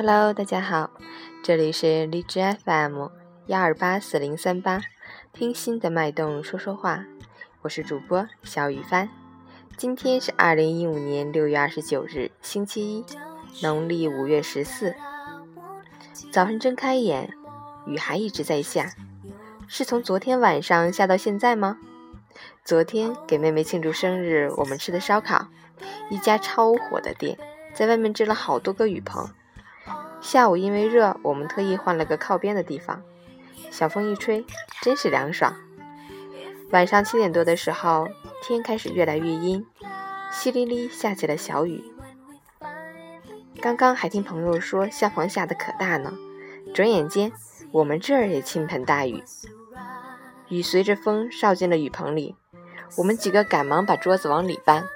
Hello，大家好，这里是荔枝 FM 幺二八四零三八，听心的脉动说说话，我是主播小雨帆。今天是二零一五年六月二十九日，星期一，农历五月十四。早上睁开眼，雨还一直在下，是从昨天晚上下到现在吗？昨天给妹妹庆祝生日，我们吃的烧烤，一家超火的店，在外面支了好多个雨棚。下午因为热，我们特意换了个靠边的地方。小风一吹，真是凉爽。晚上七点多的时候，天开始越来越阴，淅沥沥下起了小雨。刚刚还听朋友说下房下的可大呢，转眼间我们这儿也倾盆大雨。雨随着风扫进了雨棚里，我们几个赶忙把桌子往里搬，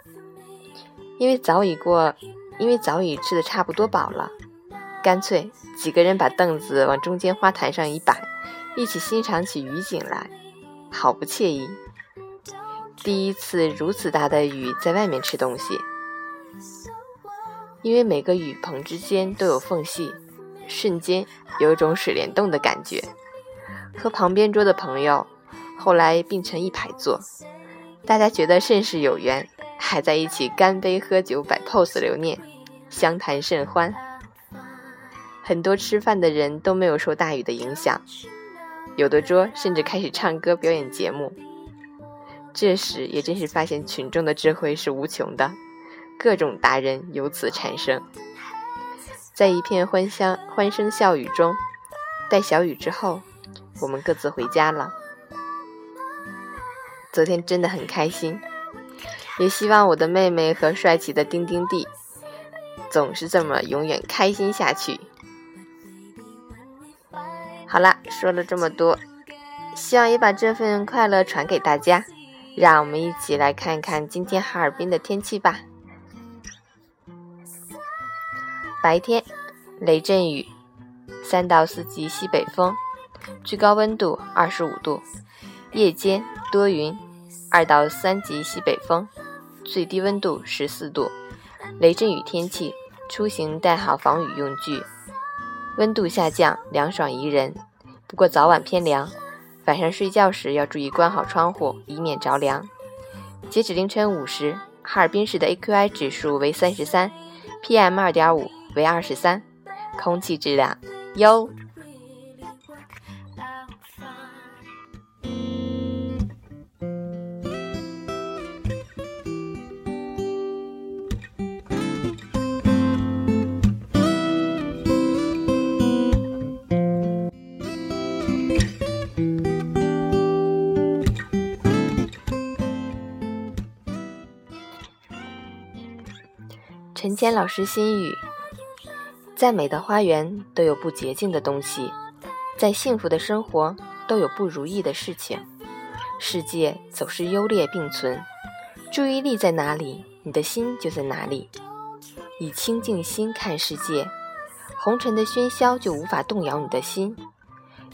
因为早已过，因为早已吃的差不多饱了。干脆几个人把凳子往中间花坛上一摆，一起欣赏起雨景来，好不惬意。第一次如此大的雨在外面吃东西，因为每个雨棚之间都有缝隙，瞬间有种水帘洞的感觉。和旁边桌的朋友后来并成一排坐，大家觉得甚是有缘，还在一起干杯喝酒，摆 pose 留念，相谈甚欢。很多吃饭的人都没有受大雨的影响，有的桌甚至开始唱歌表演节目。这时也真是发现群众的智慧是无穷的，各种达人由此产生。在一片欢香欢声笑语中，待小雨之后，我们各自回家了。昨天真的很开心，也希望我的妹妹和帅气的丁丁弟总是这么永远开心下去。好了，说了这么多，希望也把这份快乐传给大家。让我们一起来看看今天哈尔滨的天气吧。白天雷阵雨，三到四级西北风，最高温度二十五度；夜间多云，二到三级西北风，最低温度十四度。雷阵雨天气，出行带好防雨用具。温度下降，凉爽宜人。不过早晚偏凉，晚上睡觉时要注意关好窗户，以免着凉。截止凌晨五时，哈尔滨市的 AQI 指数为三十三，PM 二点五为二十三，空气质量优。陈谦老师心语：再美的花园都有不洁净的东西，再幸福的生活都有不如意的事情。世界总是优劣并存，注意力在哪里，你的心就在哪里。以清净心看世界，红尘的喧嚣就无法动摇你的心。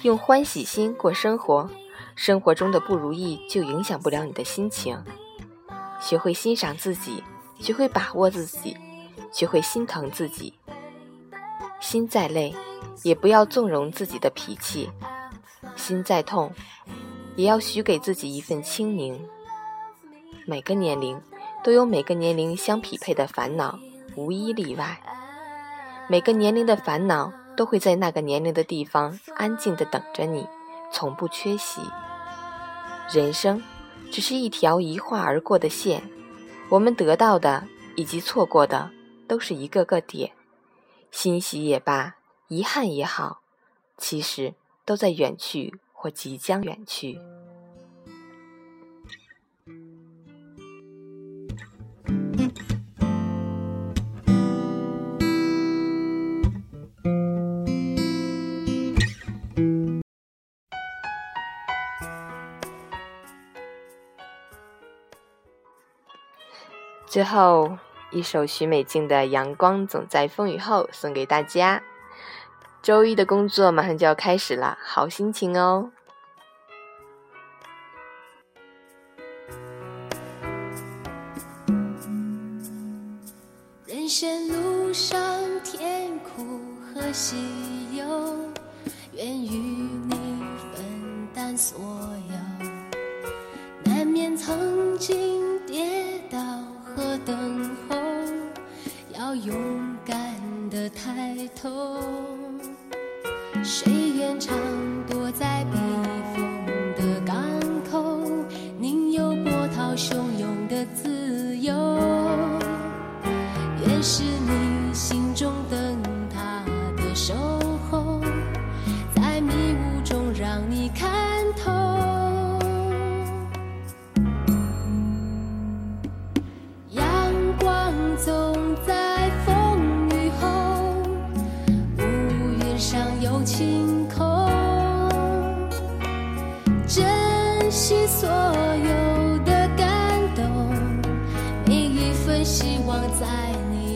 用欢喜心过生活，生活中的不如意就影响不了你的心情。学会欣赏自己，学会把握自己。学会心疼自己，心再累，也不要纵容自己的脾气；心再痛，也要许给自己一份清宁。每个年龄都有每个年龄相匹配的烦恼，无一例外。每个年龄的烦恼都会在那个年龄的地方安静的等着你，从不缺席。人生只是一条一划而过的线，我们得到的以及错过的。都是一个个点，欣喜也罢，遗憾也好，其实都在远去或即将远去。最后。一首许美静的《阳光总在风雨后》送给大家。周一的工作马上就要开始了，好心情哦！人生路上甜苦和和喜忧，愿与你分担所有。难免曾经头。谁愿常躲在避风的港口？宁有波涛汹涌的自由。愿是你心中灯塔的守候，在迷雾中让你看透。阳光总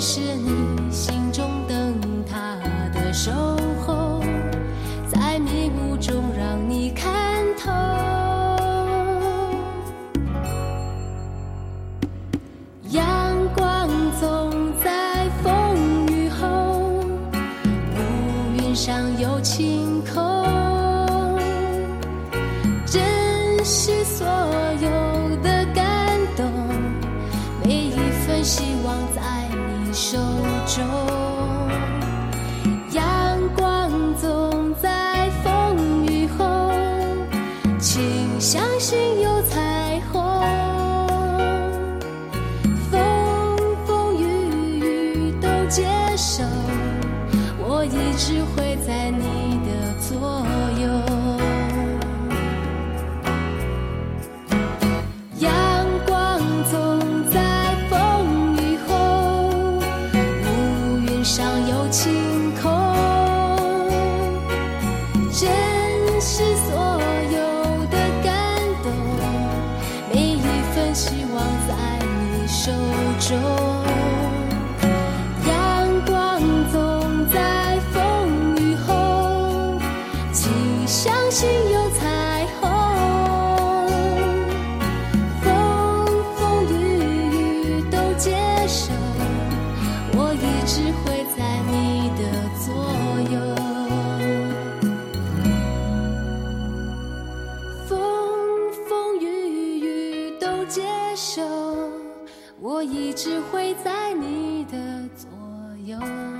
是你心中灯塔的守候，在迷雾中让你看透。阳光总在风雨后，乌云上有晴希望在你手中。阳光总在风雨后，请相信有彩虹。风风雨雨都接受，我一直会在你的左我一直会在你的左右。